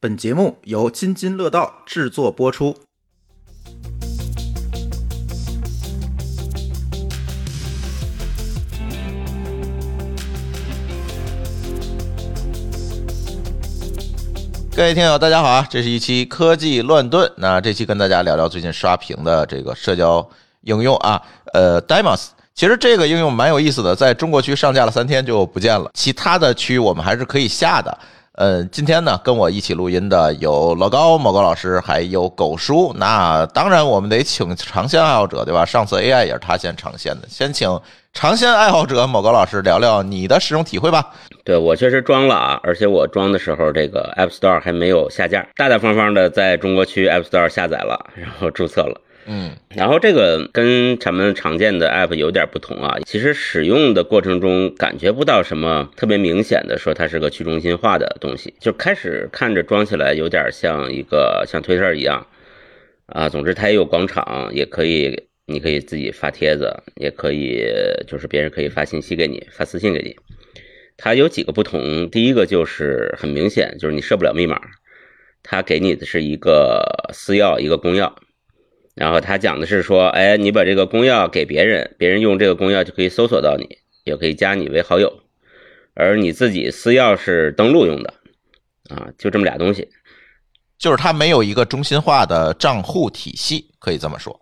本节目由津津乐道制作播出。各位听友，大家好啊！这是一期科技乱炖。那这期跟大家聊聊最近刷屏的这个社交应用啊，呃，Demos。其实这个应用蛮有意思的，在中国区上架了三天就不见了，其他的区我们还是可以下的。呃，今天呢，跟我一起录音的有老高、某高老师，还有狗叔。那当然，我们得请长线爱好者，对吧？上次 AI 也是他先尝鲜的，先请长线爱好者某高老师聊聊你的使用体会吧。对我确实装了啊，而且我装的时候，这个 App Store 还没有下架，大大方方的在中国区 App Store 下载了，然后注册了。嗯，然后这个跟咱们常见的 app 有点不同啊。其实使用的过程中感觉不到什么特别明显的说它是个去中心化的东西，就开始看着装起来有点像一个像推特一样啊。总之它也有广场，也可以你可以自己发帖子，也可以就是别人可以发信息给你，发私信给你。它有几个不同，第一个就是很明显就是你设不了密码，它给你的是一个私钥，一个公钥。然后他讲的是说，哎，你把这个公钥给别人，别人用这个公钥就可以搜索到你，也可以加你为好友，而你自己私钥是登录用的，啊，就这么俩东西，就是它没有一个中心化的账户体系，可以这么说。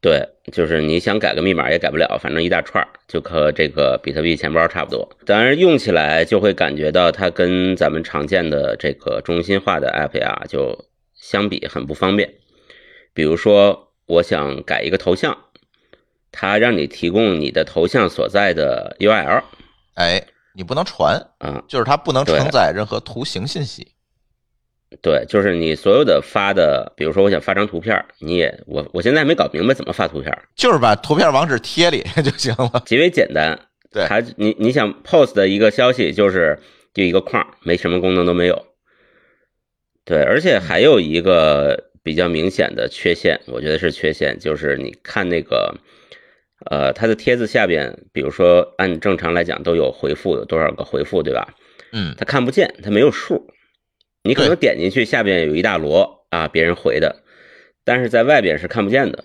对，就是你想改个密码也改不了，反正一大串就和这个比特币钱包差不多。当然用起来就会感觉到它跟咱们常见的这个中心化的 app 呀，就相比很不方便。比如说，我想改一个头像，它让你提供你的头像所在的 URL，哎，你不能传啊，就是它不能承载任何图形信息。对，就是你所有的发的，比如说我想发张图片，你也我我现在没搞明白怎么发图片，就是把图片网址贴里 就行了，极为简单。对，还你你想 post 的一个消息，就是就一个框，没什么功能都没有。对，而且还有一个。比较明显的缺陷，我觉得是缺陷，就是你看那个，呃，他的帖子下边，比如说按正常来讲都有回复，有多少个回复，对吧？嗯，他看不见，他没有数，你可能点进去下边有一大摞啊，别人回的，但是在外边是看不见的。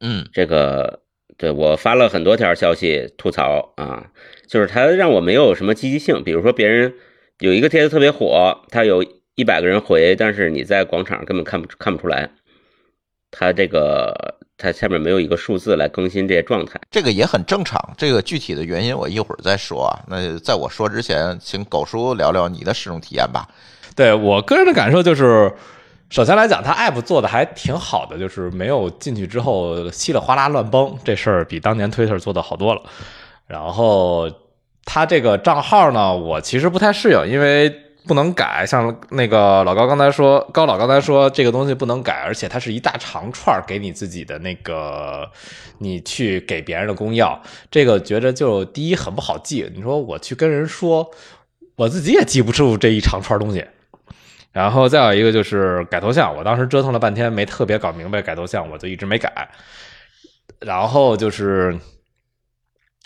嗯，这个对我发了很多条消息吐槽啊，就是他让我没有什么积极性，比如说别人有一个帖子特别火，他有。一百个人回，但是你在广场根本看不看不出来，它这个它下面没有一个数字来更新这些状态，这个也很正常。这个具体的原因我一会儿再说啊。那在我说之前，请狗叔聊聊你的使用体验吧。对我个人的感受就是，首先来讲，它 app 做的还挺好的，就是没有进去之后稀里哗啦乱崩，这事儿比当年 Twitter 做的好多了。然后它这个账号呢，我其实不太适应，因为。不能改，像那个老高刚才说，高老刚才说这个东西不能改，而且它是一大长串给你自己的那个，你去给别人的公钥，这个觉得就第一很不好记。你说我去跟人说，我自己也记不住这一长串东西。然后再有一个就是改头像，我当时折腾了半天没特别搞明白改头像，我就一直没改。然后就是。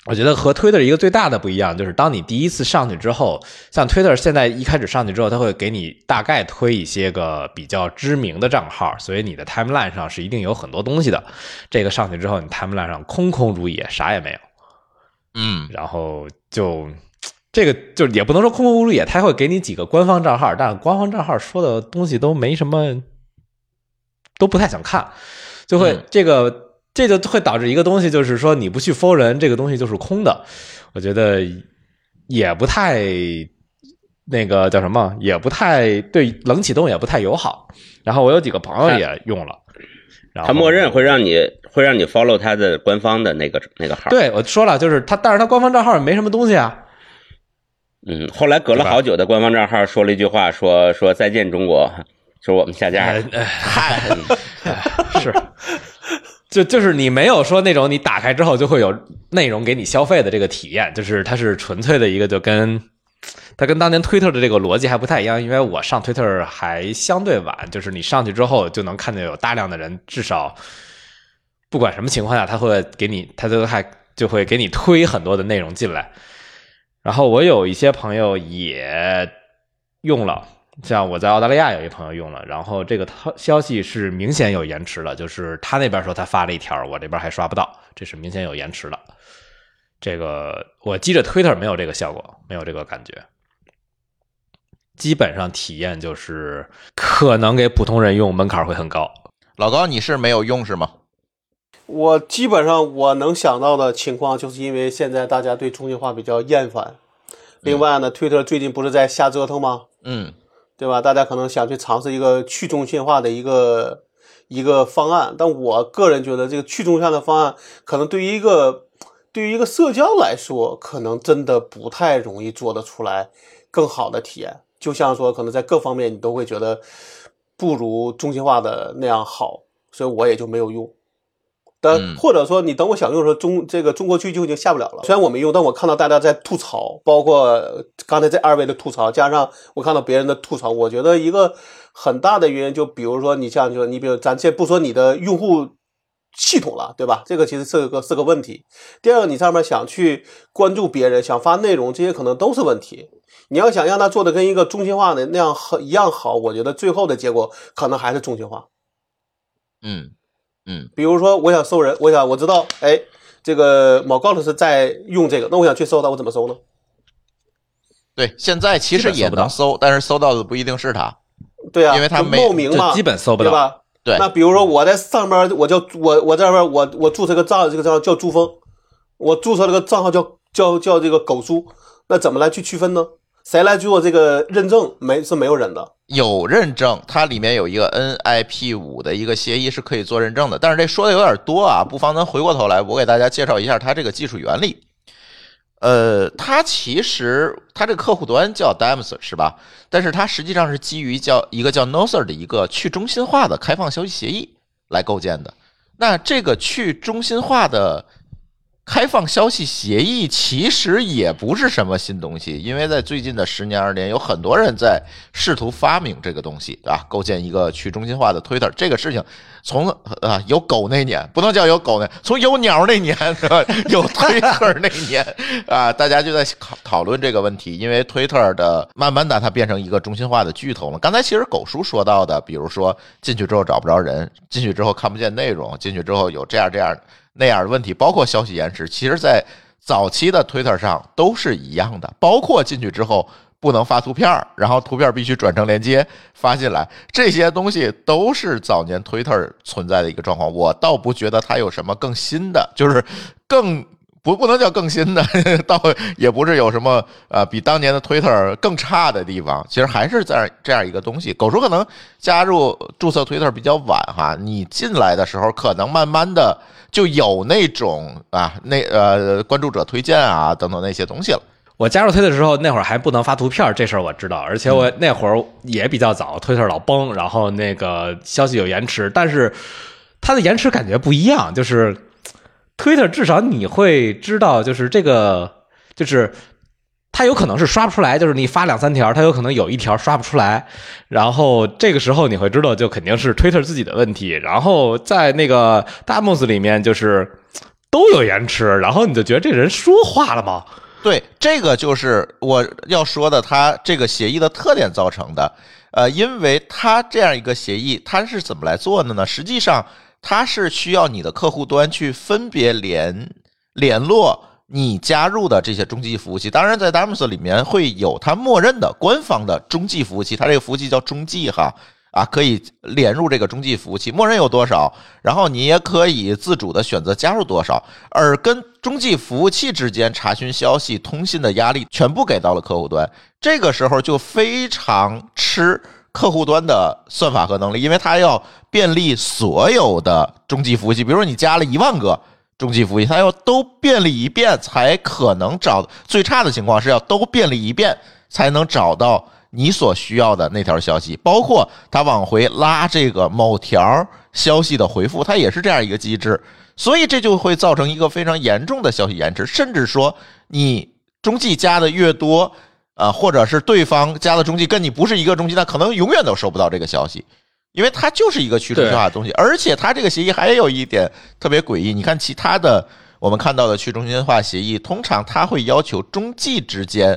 我觉得和 Twitter 一个最大的不一样，就是当你第一次上去之后，像 Twitter 现在一开始上去之后，它会给你大概推一些个比较知名的账号，所以你的 timeline 上是一定有很多东西的。这个上去之后，你 timeline 上空空如也，啥也没有。嗯，然后就这个就也不能说空空如也，它会给你几个官方账号，但官方账号说的东西都没什么，都不太想看，就会这个。这就会导致一个东西，就是说你不去 follow 人，这个东西就是空的。我觉得也不太那个叫什么，也不太对冷启动也不太友好。然后我有几个朋友也用了，他默认会让你会让你 follow 他的官方的那个那个号。对，我说了，就是他，但是他官方账号也没什么东西啊。嗯，后来隔了好久的官方账号说了一句话，说说再见中国，说我们下架。嗨，是。就就是你没有说那种你打开之后就会有内容给你消费的这个体验，就是它是纯粹的一个，就跟它跟当年推特的这个逻辑还不太一样。因为我上推特还相对晚，就是你上去之后就能看见有大量的人，至少不管什么情况下，他会给你，他都还就会给你推很多的内容进来。然后我有一些朋友也用了，像我在澳大利亚有一朋友用了，然后这个他消息是明显有延迟的，就是他那边说他发了一条，我这边还刷不到，这是明显有延迟的。这个我记着 Twitter 没有这个效果，没有这个感觉。基本上体验就是可能给普通人用门槛会很高。老高，你是没有用是吗？我基本上我能想到的情况，就是因为现在大家对中心化比较厌烦。另外呢，Twitter 最近不是在瞎折腾吗？嗯，对吧？大家可能想去尝试一个去中心化的一个一个方案，但我个人觉得这个去中心化的方案，可能对于一个对于一个社交来说，可能真的不太容易做得出来更好的体验。就像说，可能在各方面你都会觉得不如中心化的那样好，所以我也就没有用。但或者说，你等我想用的时候，中这个中国区就已经下不了了。虽然我没用，但我看到大家在吐槽，包括刚才这二位的吐槽，加上我看到别人的吐槽，我觉得一个很大的原因，就比如说你像，就你比如咱先不说你的用户系统了，对吧？这个其实是个是个问题。第二个，你上面想去关注别人，想发内容，这些可能都是问题。你要想让他做的跟一个中心化的那样好一样好，我觉得最后的结果可能还是中心化。嗯。嗯，比如说我想搜人，我想我知道，哎，这个某高老师在用这个，那我想去搜他，我怎么搜呢？对，现在其实也能搜，但是搜到的不一定是他。对啊，因为他冒名嘛，基本搜不到，对吧？对。那比如说我在上边，我叫我我在上边，我我注册个账，这个账号叫朱峰，我注册了个账号叫叫叫这个狗叔，那怎么来去区分呢？谁来做这个认证？没是没有人的。有认证，它里面有一个 NIP 五的一个协议是可以做认证的。但是这说的有点多啊，不妨咱回过头来，我给大家介绍一下它这个技术原理。呃，它其实它这个客户端叫 Dams 是吧？但是它实际上是基于叫一个叫 Noser 的一个去中心化的开放消息协议来构建的。那这个去中心化的。开放消息协议其实也不是什么新东西，因为在最近的十年二十年，有很多人在试图发明这个东西啊，构建一个去中心化的 Twitter。这个事情从啊有狗那年不能叫有狗那，从有鸟那年有 Twitter 那年啊，大家就在讨讨论这个问题，因为 Twitter 的慢慢的它变成一个中心化的巨头了。刚才其实狗叔说到的，比如说进去之后找不着人，进去之后看不见内容，进去之后有这样这样。那样的问题，包括消息延迟，其实，在早期的 Twitter 上都是一样的。包括进去之后不能发图片，然后图片必须转成链接发进来，这些东西都是早年 Twitter 存在的一个状况。我倒不觉得它有什么更新的，就是更不不能叫更新的，倒也不是有什么呃比当年的 Twitter 更差的地方。其实还是在这样一个东西。狗叔可能加入注册 Twitter 比较晚哈，你进来的时候可能慢慢的。就有那种啊，那呃关注者推荐啊等等那些东西了。我加入推的时候，那会儿还不能发图片，这事儿我知道。而且我那会儿也比较早，推特老崩，然后那个消息有延迟，但是它的延迟感觉不一样。就是推特至少你会知道，就是这个就是。它有可能是刷不出来，就是你发两三条，它有可能有一条刷不出来，然后这个时候你会知道，就肯定是 Twitter 自己的问题。然后在那个 Damos 里面，就是都有延迟，然后你就觉得这人说话了吗？对，这个就是我要说的，它这个协议的特点造成的。呃，因为它这样一个协议，它是怎么来做的呢？实际上，它是需要你的客户端去分别联联络。你加入的这些中继服务器，当然在 Damos 里面会有它默认的官方的中继服务器，它这个服务器叫中继哈啊，可以连入这个中继服务器，默认有多少，然后你也可以自主的选择加入多少，而跟中继服务器之间查询消息、通信的压力全部给到了客户端，这个时候就非常吃客户端的算法和能力，因为它要便利所有的中继服务器，比如说你加了一万个。中继服务器，它要都便利一遍才可能找，最差的情况是要都便利一遍才能找到你所需要的那条消息，包括它往回拉这个某条消息的回复，它也是这样一个机制，所以这就会造成一个非常严重的消息延迟，甚至说你中继加的越多，啊，或者是对方加的中继跟你不是一个中继，那可能永远都收不到这个消息。因为它就是一个去中心化的东西，而且它这个协议还有一点特别诡异。你看其他的，我们看到的去中心化协议，通常它会要求中继之间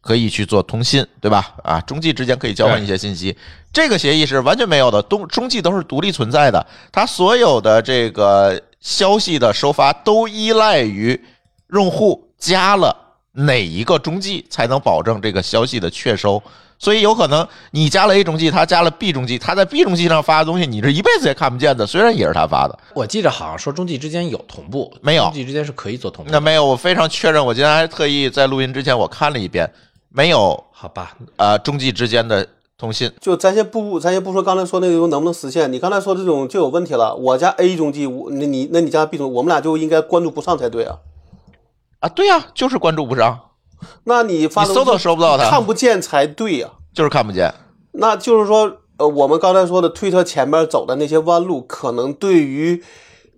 可以去做通信，对吧？啊，中继之间可以交换一些信息，这个协议是完全没有的，中中继都是独立存在的，它所有的这个消息的收发都依赖于用户加了哪一个中继才能保证这个消息的确收。所以有可能你加了 A 中继，他加了 B 中继，他在 B 中继上发的东西，你这一辈子也看不见的。虽然也是他发的，我记着好像说中继之间有同步，没有中继之间是可以做同步。那没有，我非常确认。我今天还特意在录音之前我看了一遍，没有好吧，呃中继之间的通信。就咱先不咱先不说刚才说那种能不能实现，你刚才说这种就有问题了。我加 A 中继，我那你那你加 B 中，我们俩就应该关注不上才对啊。啊，对呀、就是关注不上，那你发你搜都搜不到它看不见才对呀、就是看不见。那就是说，呃，我们刚才说的推特前面走的那些弯路，可能对于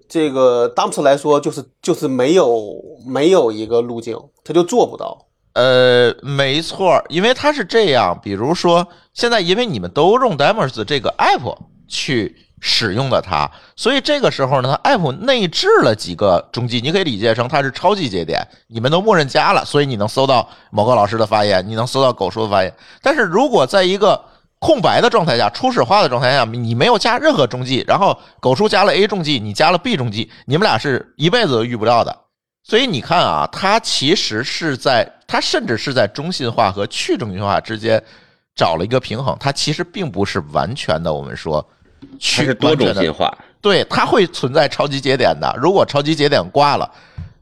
这个 Dumps 来说，就是就是没有没有一个路径，他就做不到。呃，没错，因为它是这样，比如说现在因为你们都用 Demos 这个 app 去使用的它，所以这个时候呢，它 app 内置了几个中继，你可以理解成它是超级节点，你们都默认加了，所以你能搜到某个老师的发言，你能搜到狗叔的发言。但是如果在一个空白的状态下，初始化的状态下，你没有加任何中继，然后狗叔加了 A 中继，你加了 B 中继，你们俩是一辈子都遇不到的。所以你看啊，它其实是在，它甚至是在中心化和去中心化之间找了一个平衡。它其实并不是完全的，我们说去是多种进化。对，它会存在超级节点的。如果超级节点挂了，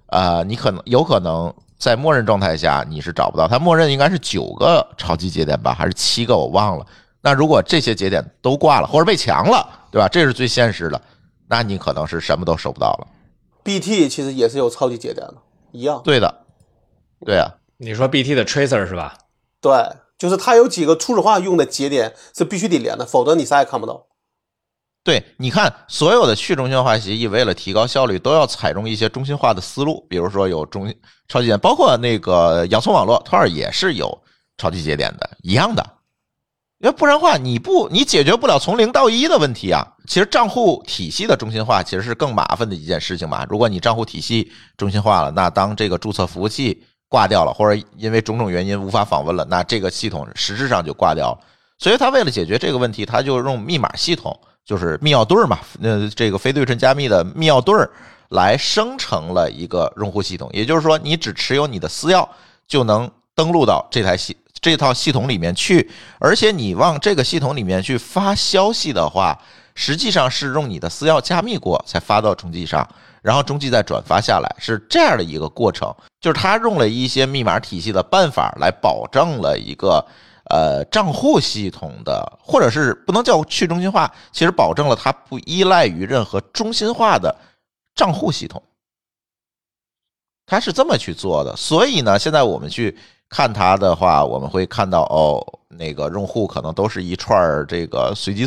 呃，你可能有可能在默认状态下你是找不到。它默认应该是九个超级节点吧，还是七个？我忘了。那如果这些节点都挂了，或者被强了，对吧？这是最现实的。那你可能是什么都收不到了。BT 其实也是有超级节点的，一样。对的，对啊，你说 BT 的 tracer 是吧？对，就是它有几个初始化用的节点是必须得连的，否则你啥也看不到。对，你看，所有的去中心化协议为了提高效率，都要采用一些中心化的思路，比如说有中超级节点，包括那个洋葱网络它也是有超级节点的，一样的。因为不然话，你不你解决不了从零到一的问题啊。其实账户体系的中心化其实是更麻烦的一件事情嘛。如果你账户体系中心化了，那当这个注册服务器挂掉了，或者因为种种原因无法访问了，那这个系统实质上就挂掉了。所以他为了解决这个问题，他就用密码系统，就是密钥对儿嘛，呃，这个非对称加密的密钥对儿来生成了一个用户系统。也就是说，你只持有你的私钥就能登录到这台系这套系统里面去，而且你往这个系统里面去发消息的话，实际上是用你的私钥加密过才发到中继上，然后中继再转发下来，是这样的一个过程。就是他用了一些密码体系的办法来保证了一个呃账户系统的，或者是不能叫去中心化，其实保证了它不依赖于任何中心化的账户系统。它是这么去做的，所以呢，现在我们去看它的话，我们会看到哦，那个用户可能都是一串儿这个随机，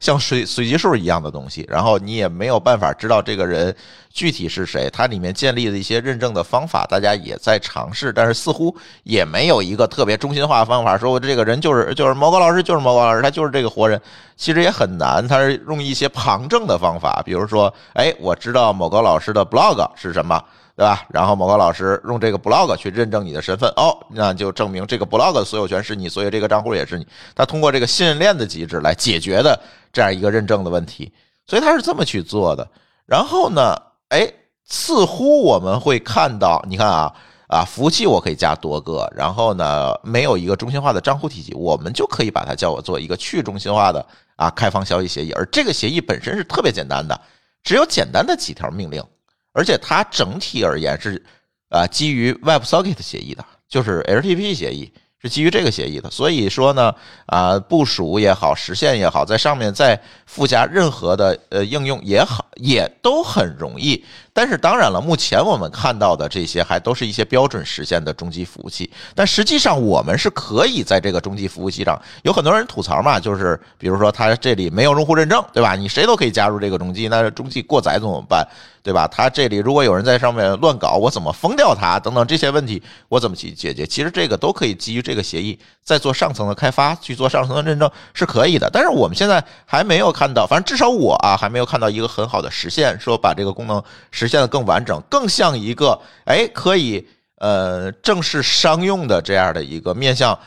像随随机数一样的东西，然后你也没有办法知道这个人具体是谁。它里面建立的一些认证的方法，大家也在尝试，但是似乎也没有一个特别中心化的方法，说我这个人就是就是某个老师就是某个老师，他就是这个活人，其实也很难。他是用一些旁证的方法，比如说，哎，我知道某个老师的 blog 是什么。对吧？然后某个老师用这个 blog 去认证你的身份，哦，那就证明这个 blog 的所有权是你，所以这个账户也是你。他通过这个信任链的机制来解决的这样一个认证的问题，所以他是这么去做的。然后呢，哎，似乎我们会看到，你看啊啊，服务器我可以加多个，然后呢，没有一个中心化的账户体系，我们就可以把它叫我做一个去中心化的啊开放消息协议，而这个协议本身是特别简单的，只有简单的几条命令。而且它整体而言是，啊，基于 WebSocket 协议的，就是 HTTP 协议是基于这个协议的。所以说呢，啊，部署也好，实现也好，在上面再附加任何的呃应用也好，也都很容易。但是当然了，目前我们看到的这些还都是一些标准实现的中继服务器。但实际上，我们是可以在这个中继服务器上，有很多人吐槽嘛，就是比如说它这里没有用户认证，对吧？你谁都可以加入这个中继，那中继过载怎么办？对吧？它这里如果有人在上面乱搞，我怎么封掉它？等等这些问题，我怎么去解决？其实这个都可以基于这个协议，再做上层的开发，去做上层的认证是可以的。但是我们现在还没有看到，反正至少我啊还没有看到一个很好的实现，说把这个功能实现的更完整，更像一个哎可以呃正式商用的这样的一个面向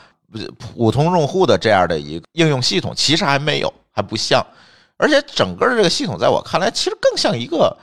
普通用户的这样的一个应用系统，其实还没有，还不像。而且整个的这个系统，在我看来，其实更像一个，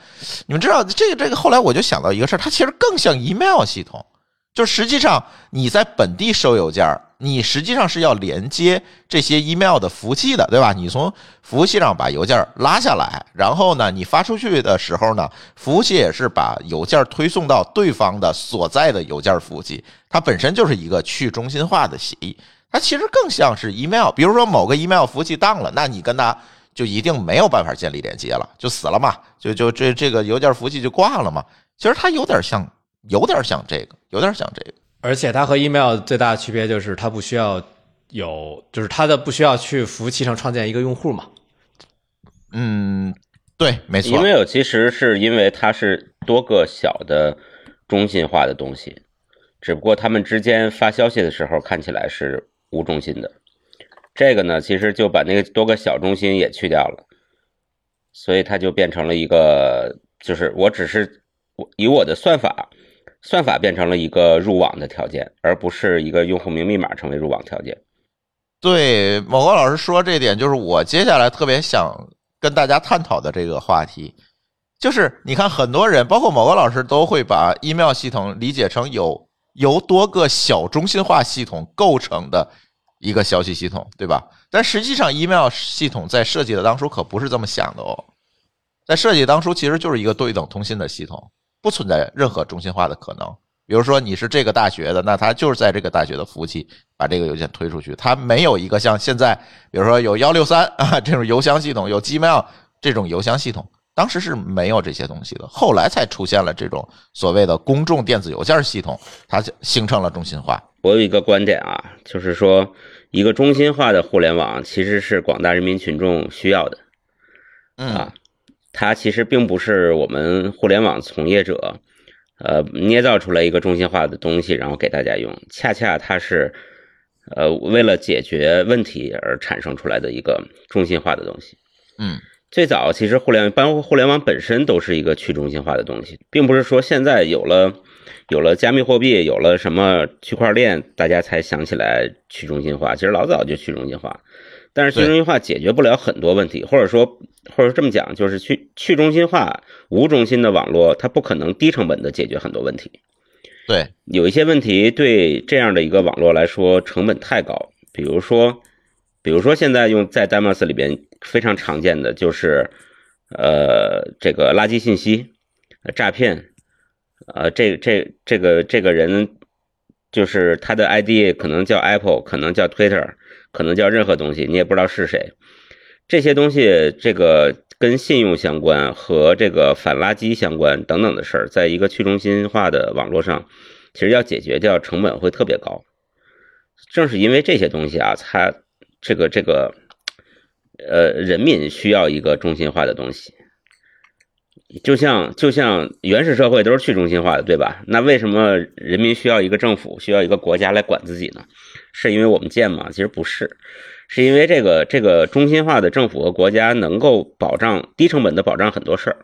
你们知道，这个这个，后来我就想到一个事儿，它其实更像 email 系统。就实际上你在本地收邮件儿，你实际上是要连接这些 email 的服务器的，对吧？你从服务器上把邮件拉下来，然后呢，你发出去的时候呢，服务器也是把邮件推送到对方的所在的邮件服务器，它本身就是一个去中心化的协议。它其实更像是 email，比如说某个 email 服务器当了，那你跟它就一定没有办法建立连接了，就死了嘛，就就这这个邮件服务器就挂了嘛。其实它有点像。有点像这个，有点像这个，而且它和 email 最大的区别就是它不需要有，就是它的不需要去服务器上创建一个用户嘛。嗯，对，没错。email 其实是因为它是多个小的中心化的东西，只不过他们之间发消息的时候看起来是无中心的。这个呢，其实就把那个多个小中心也去掉了，所以它就变成了一个，就是我只是以我的算法。算法变成了一个入网的条件，而不是一个用户名密码成为入网条件。对，某个老师说这点，就是我接下来特别想跟大家探讨的这个话题，就是你看，很多人，包括某个老师，都会把 email 系统理解成有由多个小中心化系统构成的一个消息系统，对吧？但实际上，email 系统在设计的当初可不是这么想的哦，在设计当初其实就是一个对等通信的系统。不存在任何中心化的可能。比如说你是这个大学的，那他就是在这个大学的服务器把这个邮件推出去，它没有一个像现在，比如说有幺六三啊这种邮箱系统，有 Gmail 这种邮箱系统，当时是没有这些东西的，后来才出现了这种所谓的公众电子邮件系统，它形成了中心化。我有一个观点啊，就是说一个中心化的互联网其实是广大人民群众需要的，嗯。它其实并不是我们互联网从业者，呃，捏造出来一个中心化的东西，然后给大家用。恰恰它是，呃，为了解决问题而产生出来的一个中心化的东西。嗯，最早其实互联，包括互联网本身都是一个去中心化的东西，并不是说现在有了有了加密货币，有了什么区块链，大家才想起来去中心化。其实老早就去中心化。但是去中心化解决不了很多问题，或者说，或者这么讲，就是去去中心化无中心的网络，它不可能低成本的解决很多问题。对，有一些问题对这样的一个网络来说成本太高，比如说，比如说现在用在 Demos 里边非常常见的就是，呃，这个垃圾信息、诈骗，呃，这这这个这个人就是他的 ID 可能叫 Apple，可能叫 Twitter。可能叫任何东西，你也不知道是谁。这些东西，这个跟信用相关和这个反垃圾相关等等的事儿，在一个去中心化的网络上，其实要解决掉成本会特别高。正是因为这些东西啊，它这个这个，呃，人民需要一个中心化的东西。就像就像原始社会都是去中心化的，对吧？那为什么人民需要一个政府，需要一个国家来管自己呢？是因为我们贱吗？其实不是，是因为这个这个中心化的政府和国家能够保障低成本的保障很多事儿，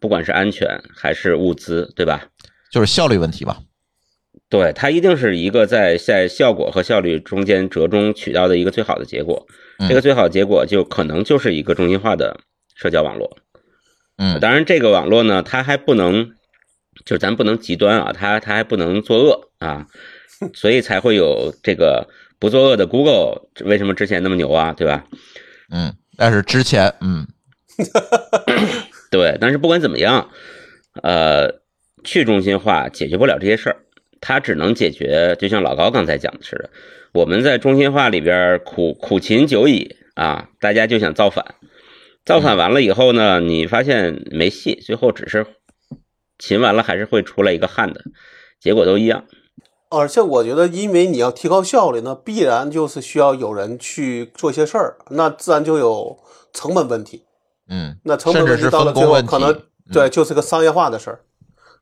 不管是安全还是物资，对吧？就是效率问题吧。对，它一定是一个在在效果和效率中间折中取到的一个最好的结果。这个最好结果就可能就是一个中心化的社交网络。嗯，当然这个网络呢，它还不能，就是咱不能极端啊，它它还不能作恶啊。所以才会有这个不作恶的 Google，为什么之前那么牛啊？对吧？嗯，但是之前，嗯，对，但是不管怎么样，呃，去中心化解决不了这些事儿，它只能解决，就像老高刚才讲的似的，我们在中心化里边苦苦勤久矣啊，大家就想造反，造反完了以后呢，你发现没戏，最后只是勤完了还是会出来一个汉的，结果都一样。而且我觉得，因为你要提高效率，那必然就是需要有人去做些事儿，那自然就有成本问题。嗯，那成本问题到了最后，可能对，就是个商业化的事儿。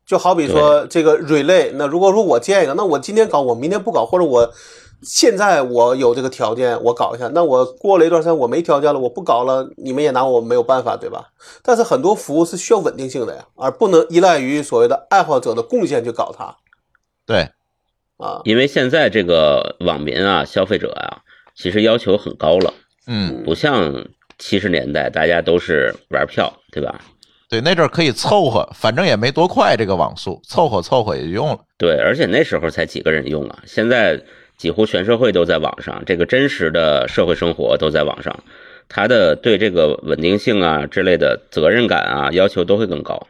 就好比说这个 relay，那如果说我建一个，那我今天搞，我明天不搞，或者我现在我有这个条件，我搞一下，那我过了一段时间我没条件了，我不搞了，你们也拿我没有办法，对吧？但是很多服务是需要稳定性的呀，而不能依赖于所谓的爱好者的贡献去搞它。对，啊。因为现在这个网民啊、消费者啊，其实要求很高了，嗯，不像七十年代大家都是玩票，对吧？对，那阵儿可以凑合，反正也没多快这个网速，凑合凑合也就用了。对，而且那时候才几个人用啊，现在几乎全社会都在网上，这个真实的社会生活都在网上，他的对这个稳定性啊之类的责任感啊要求都会更高。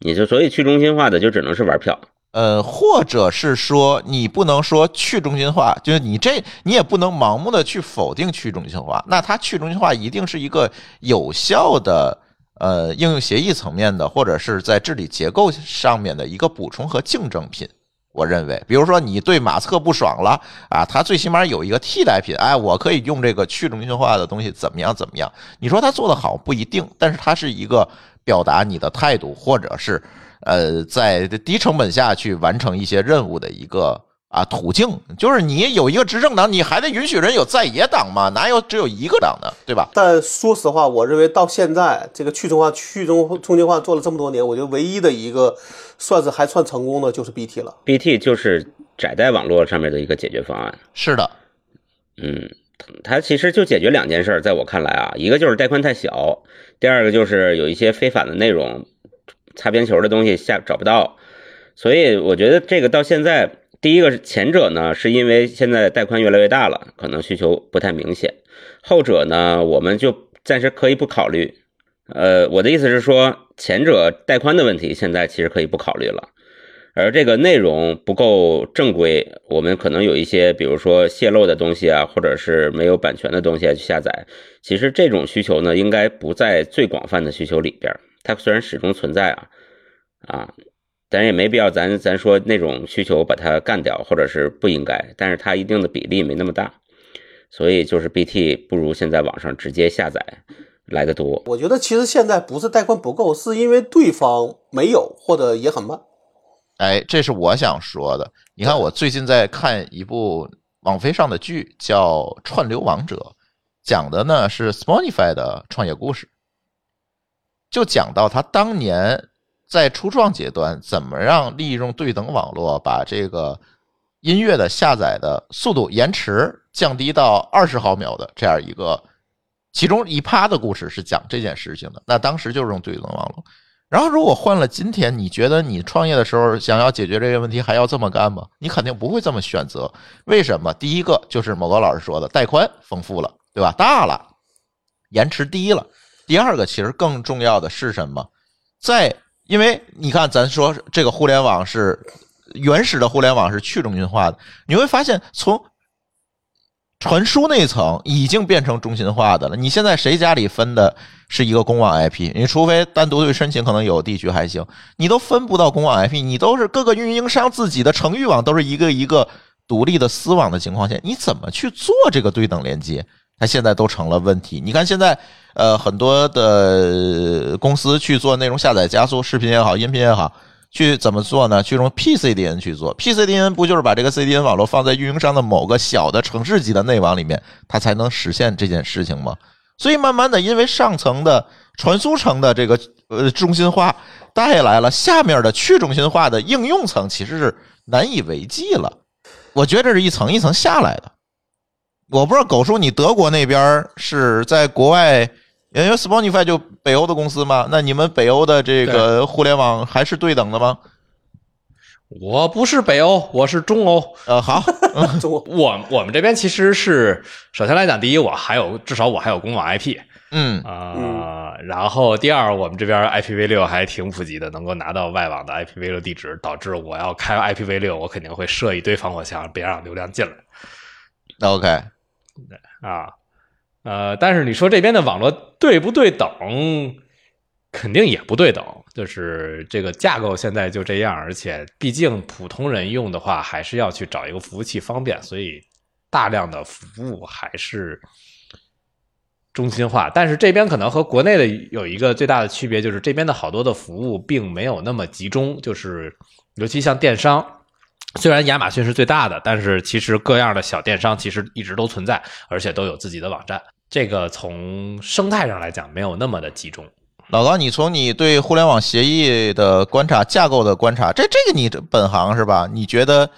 你就所以去中心化的就只能是玩票，呃，或者是说，你不能说去中心化，就是你这你也不能盲目的去否定去中心化。那它去中心化一定是一个有效的呃应用协议层面的，或者是在治理结构上面的一个补充和竞争品。我认为，比如说你对马斯克不爽了啊，他最起码有一个替代品，哎，我可以用这个去中心化的东西怎么样怎么样？你说他做的好不一定，但是他是一个表达你的态度，或者是呃在低成本下去完成一些任务的一个啊途径。就是你有一个执政党，你还得允许人有在野党嘛？哪有只有一个党的，对吧？但说实话，我认为到现在这个去中化、去中中心化做了这么多年，我觉得唯一的一个算是还算成功的就是 BT 了。BT 就是窄带网络上面的一个解决方案。是的，嗯，它其实就解决两件事，在我看来啊，一个就是带宽太小，第二个就是有一些非法的内容，擦边球的东西下找不到，所以我觉得这个到现在，第一个是前者呢，是因为现在带宽越来越大了，可能需求不太明显；后者呢，我们就暂时可以不考虑。呃，我的意思是说，前者带宽的问题现在其实可以不考虑了。而这个内容不够正规，我们可能有一些，比如说泄露的东西啊，或者是没有版权的东西去下载。其实这种需求呢，应该不在最广泛的需求里边。它虽然始终存在啊，啊，但是也没必要咱咱说那种需求把它干掉，或者是不应该。但是它一定的比例没那么大，所以就是 BT 不如现在网上直接下载来的多。我觉得其实现在不是带宽不够，是因为对方没有或者也很慢。哎，这是我想说的。你看，我最近在看一部网飞上的剧，叫《串流王者》，讲的呢是 Spotify 的创业故事，就讲到他当年在初创阶段怎么让利用对等网络把这个音乐的下载的速度延迟降低到二十毫秒的这样一个，其中一趴的故事是讲这件事情的。那当时就是用对等网络。然后，如果换了今天，你觉得你创业的时候想要解决这个问题，还要这么干吗？你肯定不会这么选择。为什么？第一个就是某个老师说的，带宽丰富了，对吧？大了，延迟低了。第二个，其实更重要的是什么？在因为你看，咱说这个互联网是原始的互联网是去中心化的，你会发现从传输那层已经变成中心化的了。你现在谁家里分的是一个公网 IP？你除非单独去申请，可能有地区还行，你都分不到公网 IP，你都是各个运营商自己的程域网都是一个一个独立的私网的情况下，你怎么去做这个对等连接？现在都成了问题。你看现在，呃，很多的公司去做内容下载加速，视频也好，音频也好。去怎么做呢？去用 PCDN 去做，PCDN 不就是把这个 CDN 网络放在运营商的某个小的城市级的内网里面，它才能实现这件事情吗？所以慢慢的，因为上层的传输层的这个呃中心化带来了下面的去中心化的应用层，其实是难以为继了。我觉得这是一层一层下来的。我不知道狗叔，你德国那边是在国外？因为 Spotify 就北欧的公司嘛，那你们北欧的这个互联网还是对等的吗？我不是北欧，我是中欧。呃，好，我我们这边其实是首先来讲，第一，我还有至少我还有公网 IP 嗯啊、然后第二，我们这边 IPv 六还挺普及的，能够拿到外网的 IPv 六地址，导致我要开 IPv 六，我肯定会设一堆防火墙，别让流量进来。，OK，啊，呃，但是你说这边的网络对不对等，肯定也不对等，就是这个架构现在就这样，而且毕竟普通人用的话，还是要去找一个服务器方便，所以大量的服务还是中心化。但是这边可能和国内的有一个最大的区别，就是这边的好多的服务并没有那么集中，就是尤其像电商。虽然亚马逊是最大的，但是其实各样的小电商其实一直都存在，而且都有自己的网站。这个从生态上来讲没有那么的集中。老高，你从你对互联网协议的观察、架构的观察，这这个你本行是吧？你觉得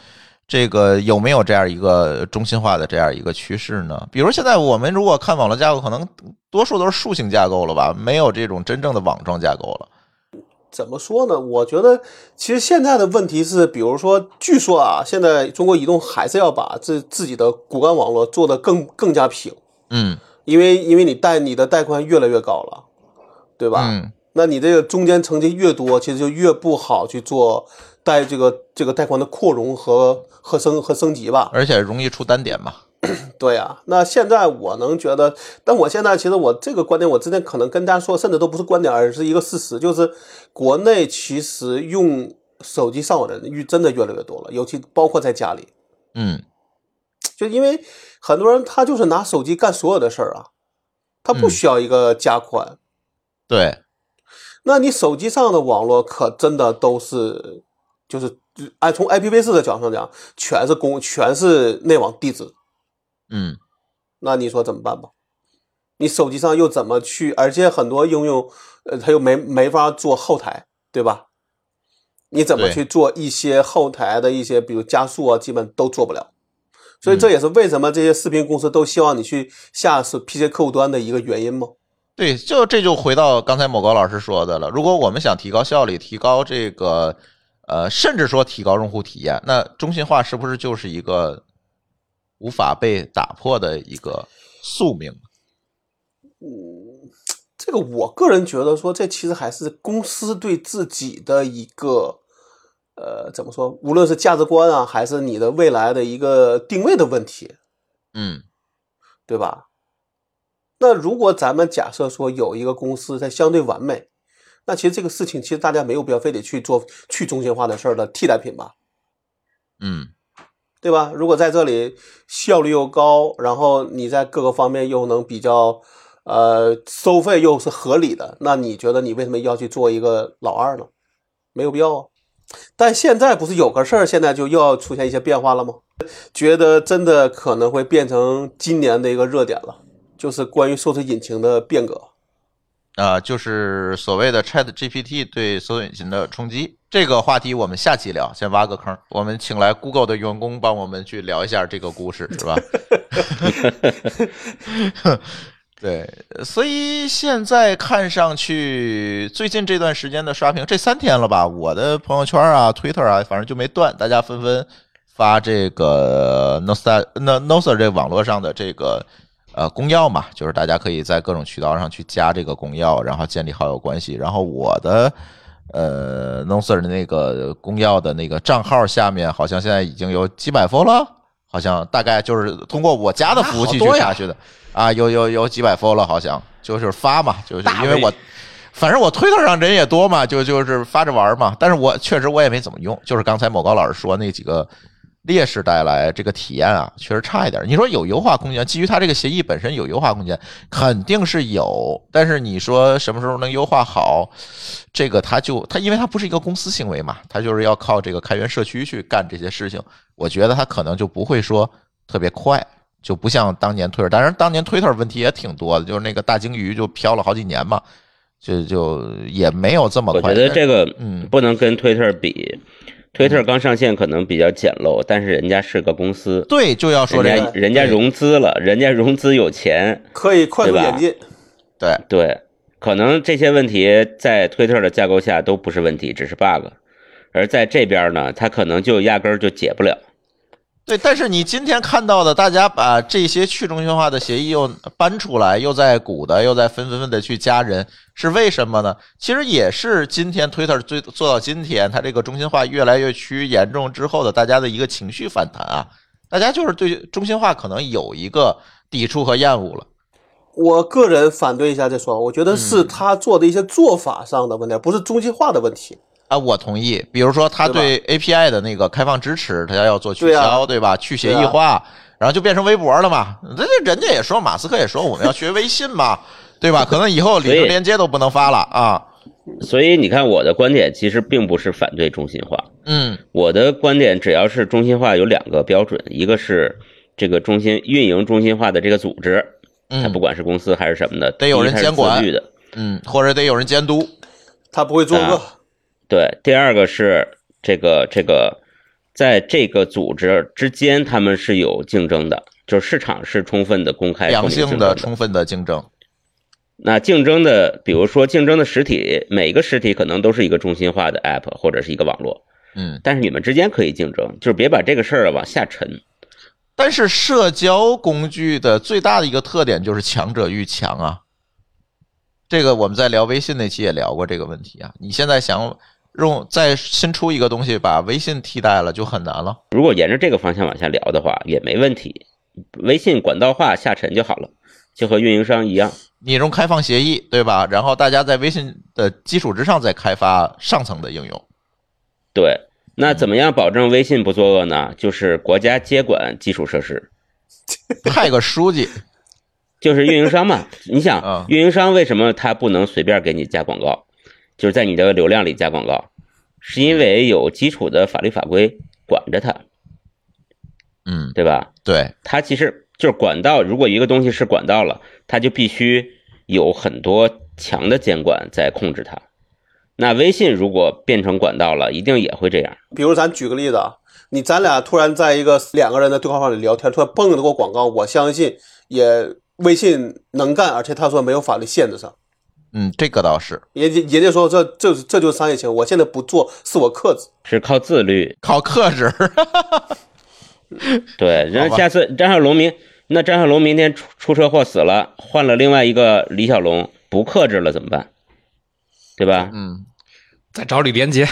这个有没有这样一个中心化的这样一个趋势呢？比如现在我们如果看网络架构，可能多数都是树形架构了吧，没有这种真正的网状架构了。怎么说呢？我觉得其实现在的问题是，比如说，据说啊，现在中国移动还是要把自自己的骨干网络做得更更加平，嗯因为因为你带你的带宽越来越高了，对吧？嗯，那你这个中间层级越多，其实就越不好去做带这个这个带宽的扩容和和升和升级吧。而且容易出单点嘛。对呀、那现在我能觉得，但我现在其实我这个观点，我之前可能跟大家说，甚至都不是观点，而是一个事实，就是国内其实用手机上网的人越真的越来越多了，尤其包括在家里，嗯。就因为很多人他就是拿手机干所有的事儿啊，他不嗯。需要一个加宽。对，那你手机上的网络可真的都是，就是按从 IPv4 的角度上讲，全是公全是内网地址，嗯那你说怎么办吧？你手机上又怎么去？而且很多应用，呃，它又没没法做后台，对吧？你怎么去做一些后台的一些，比如加速啊，基本都做不了。所以这也是为什么这些视频公司都希望你去下是 PC 客户端的一个原因吗？对，就这就回到刚才某高老师说的了。如果我们想提高效率，提高这个呃，甚至说提高用户体验，那中心化是不是就是一个无法被打破的一个宿命？嗯这个我个人觉得说，这其实还是公司对自己的一个，呃，怎么说？无论是价值观啊，还是你的未来的一个定位的问题，嗯对吧？那如果咱们假设说有一个公司它相对完美，那其实这个事情其实大家没有必要非得去做去中心化的事儿的替代品吧，嗯对吧？如果在这里效率又高，然后你在各个方面又能比较，呃，收费又是合理的，那你觉得你为什么要去做一个老二呢？没有必要啊。但现在不是有个事儿，现在就又要出现一些变化了吗？觉得真的可能会变成今年的一个热点了，就是关于搜索引擎的变革。啊、就是所谓的 Chat GPT 对搜索引擎的冲击这个话题，我们下期聊。先挖个坑，我们请来 Google 的员工帮我们去聊一下这个故事，是吧？对，所以现在看上去，最近这段时间的刷屏，这三天了吧？我的朋友圈啊、Twitter 啊，反正就没断，大家纷纷发这个 n o s a 那 Noster 这网络上的这个呃公钥嘛，就是大家可以在各种渠道上去加这个公钥，然后建立好友关系。然后我的呃 Noster 的那个公钥的那个账号下面，好像现在已经有几百封了，好像大概就是通过我家的服务器去啊好多呀查询的啊，有有有几百封了，好像就是发嘛，就是因为我。反正我推特上人也多嘛，就就是发着玩嘛。但是我确实我也没怎么用，就是刚才某高老师说那几个劣势带来这个体验啊，确实差一点。你说有优化空间，基于它这个协议本身有优化空间，肯定是有。但是你说什么时候能优化好，这个它就它因为它不是一个公司行为嘛，它就是要靠这个开源社区去干这些事情。我觉得它可能就不会说特别快。就不像当年推特，当然当年推特问题也挺多的，就是那个大鲸鱼就飘了好几年嘛，就就也没有这么快我。觉得这个嗯不能跟推特比，推特刚上线可能比较简陋，但是人家是个公司，对，就要说人这个，家人家融资了，人家融资有钱，可以快速对吧演进。对，对，可能这些问题在推特的架构下都不是问题，只是 bug，而在这边呢，它可能就压根儿就解不了。对，但是你今天看到的，大家把这些去中心化的协议又搬出来，又在鼓的，又在纷纷纷的去加人，是为什么呢？其实也是今天 Twitter 最做到今天，它这个中心化越来越趋于严重之后的大家的一个情绪反弹啊，大家就是对中心化可能有一个抵触和厌恶了。我个人反对一下这说法，我觉得是嗯他做的一些做法上的问题，不是中心化的问题。啊，我同意。比如说，他对 API 的那个开放支持，他要做取对消，啊对吧？去协议化，然后就变成微博了嘛。这这人家也说，马斯克也说，我们要学微信嘛，对吧？可能以后里所以程连接都不能发了啊。所以你看，我的观点其实并不是反对中心化，嗯我的观点只要是中心化有两个标准，一个是这个中心运营中心化的这个组织，它嗯不管是公司还是什么的，得有人监管的，嗯，或者得有人监督。他不会作恶。对，第二个是这个这个，在这个组织之间，他们是有竞争的，就是市场是充分的公开、良性的。充分的竞争。那竞争的，比如说竞争的实体，每个实体可能都是一个中心化的 app 或者是一个网络，嗯，但是你们之间可以竞争，就是别把这个事儿啊往下沉。但是社交工具的最大的一个特点就是强者愈强啊。这个我们在聊微信那期也聊过这个问题啊。你现在想用再新出一个东西把微信替代了，就很难了。如果沿着这个方向往下聊的话，也没问题。微信管道化下沉就好了，就和运营商一样。你用开放协议，对吧？然后大家在微信的基础之上再开发上层的应用。对，那怎么样保证微信不作恶呢？就是国家接管基础设施，派个书记，就是运营商嘛。你嗯想，运营商为什么他不能随便给你加广告？就是在你的流量里加广告，是因为有基础的法律法规管着它，嗯，对吧？对，它其实就是管道，如果一个东西是管道了，它就必须有很多强的监管在控制它。那微信如果变成管道了，一定也会这样。比如咱举个例子啊，你咱俩突然在一个两个人的对话框里聊天，突然蹦了个广告，我相信也微信能干，而且他说没有法律限制上。嗯，这个倒是人家人家说这这这就是商业行为，我现在不做是我克制。是靠自律。靠克制。对，然后下次张小龙明，那张小龙明天出出车祸死了，换了另外一个李小龙，不克制了怎么办？对吧？嗯，再找李连杰，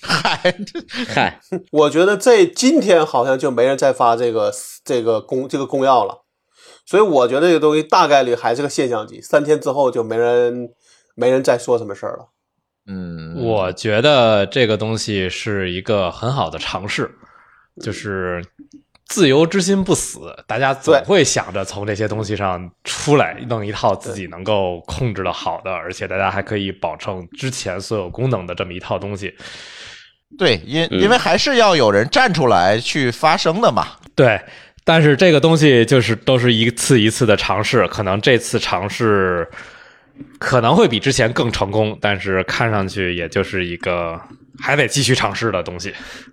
嗨，嗨，我觉得这今天好像就没人再发这个这个公这个公钥了，所以我觉得这个东西大概率还是个现象级，三天之后就没人没人再说什么事儿了。嗯，我觉得这个东西是一个很好的尝试，就是自由之心不死，大家总会想着从这些东西上出来，弄一套自己能够控制的好的，而且大家还可以保证之前所有功能的这么一套东西。对，因嗯因为还是要有人站出来去发声的嘛。对，但是这个东西就是都是一次一次的尝试，可能这次尝试可能会比之前更成功，但是看上去也就是一个还得继续尝试的东西。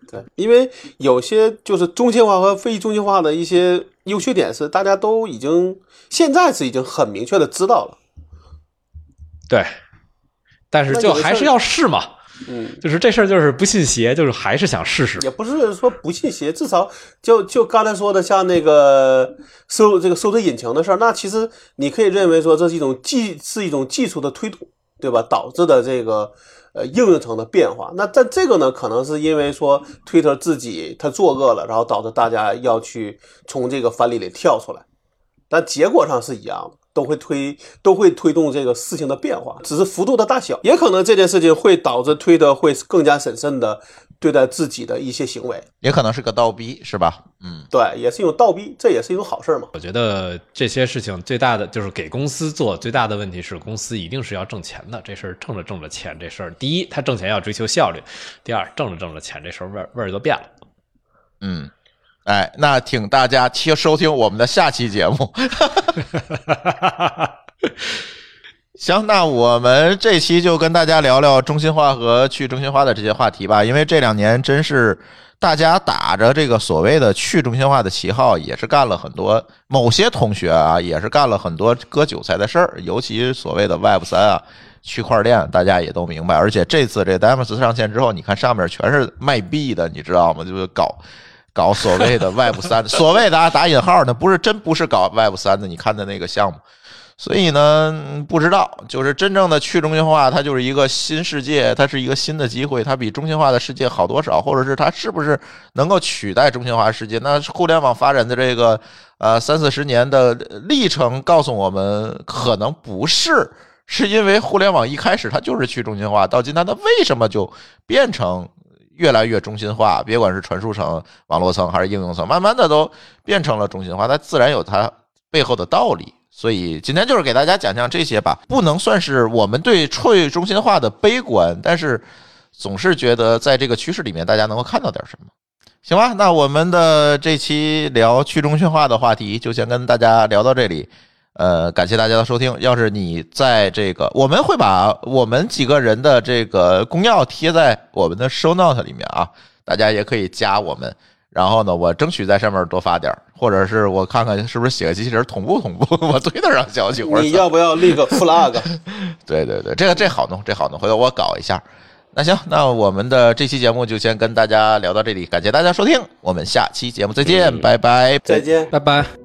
对，因为有些就是中心化和非中心化的一些优缺点是大家都已经现在是已经很明确的知道了。对，但是就还是要试嘛。嗯，就是这事儿，就是不信邪，就是还是想试试。也不是说不信邪，至少就就刚才说的，像那个搜这个搜索引擎的事儿，那其实你可以认为说这是一种技是一种技术的推动，对吧？导致的这个呃应用层的变化。那但这个呢，可能是因为说 Twitter 自己它作恶了，然后导致大家要去从这个藩篱里跳出来，但结果上是一样的。都会推都会推动这个事情的变化，只是幅度的大小，也可能这件事情会导致推的会更加审慎的对待自己的一些行为。也可能是个倒逼，是吧？嗯，对，也是一种倒逼，这也是一种好事儿嘛。我觉得这些事情最大的就是给公司做最大的问题是，公司一定是要挣钱的。这事儿挣着挣着钱，这事儿第一，他挣钱要追求效率；第二，挣着挣着钱，这事儿味儿味儿就变了。嗯，哎，那请大家听收听我们的下期节目。行，那我们这期就跟大家聊聊中心化和去中心化的这些话题吧，因为这两年真是大家打着这个所谓的去中心化的旗号，也是干了很多，某些同学啊，也是干了很多割韭菜的事儿，尤其所谓的 Web 三啊。区块链大家也都明白，而且这次这 Demos 上线之后，你看上面全是卖币的，你知道吗？就是搞搞所谓的 Web 三，所谓的啊打引号呢，不是真不是搞 Web 三的，你看的那个项目。所以呢，不知道，就是真正的去中心化，它就是一个新世界，它是一个新的机会，它比中心化的世界好多少，或者是它是不是能够取代中心化世界？那互联网发展的这个呃三四十年的历程告诉我们，可能不是，是因为互联网一开始它就是去中心化，到今天它为什么就变成越来越中心化？别管是传输层、网络层还是应用层，慢慢的都变成了中心化，它自然有它背后的道理。所以今天就是给大家讲讲这些吧，不能算是我们对去中心化的悲观，但是总是觉得在这个趋势里面，大家能够看到点什么。行吧，那我们的这期聊去中心化的话题就先跟大家聊到这里。呃，感谢大家的收听。要是你在这个，我们会把我们几个人的这个公钥贴在我们的 show note 里面啊，大家也可以加我们。然后呢，我争取在上面多发点儿，或者是我看看是不是写个机器人同步同步，我推特上消息。或者你要不要立个 flag？对对对，这个这好弄，这好弄，回头我搞一下。那行，那我们的这期节目就先跟大家聊到这里，感谢大家收听，我们下期节目再见，嗯拜拜。再见。拜拜。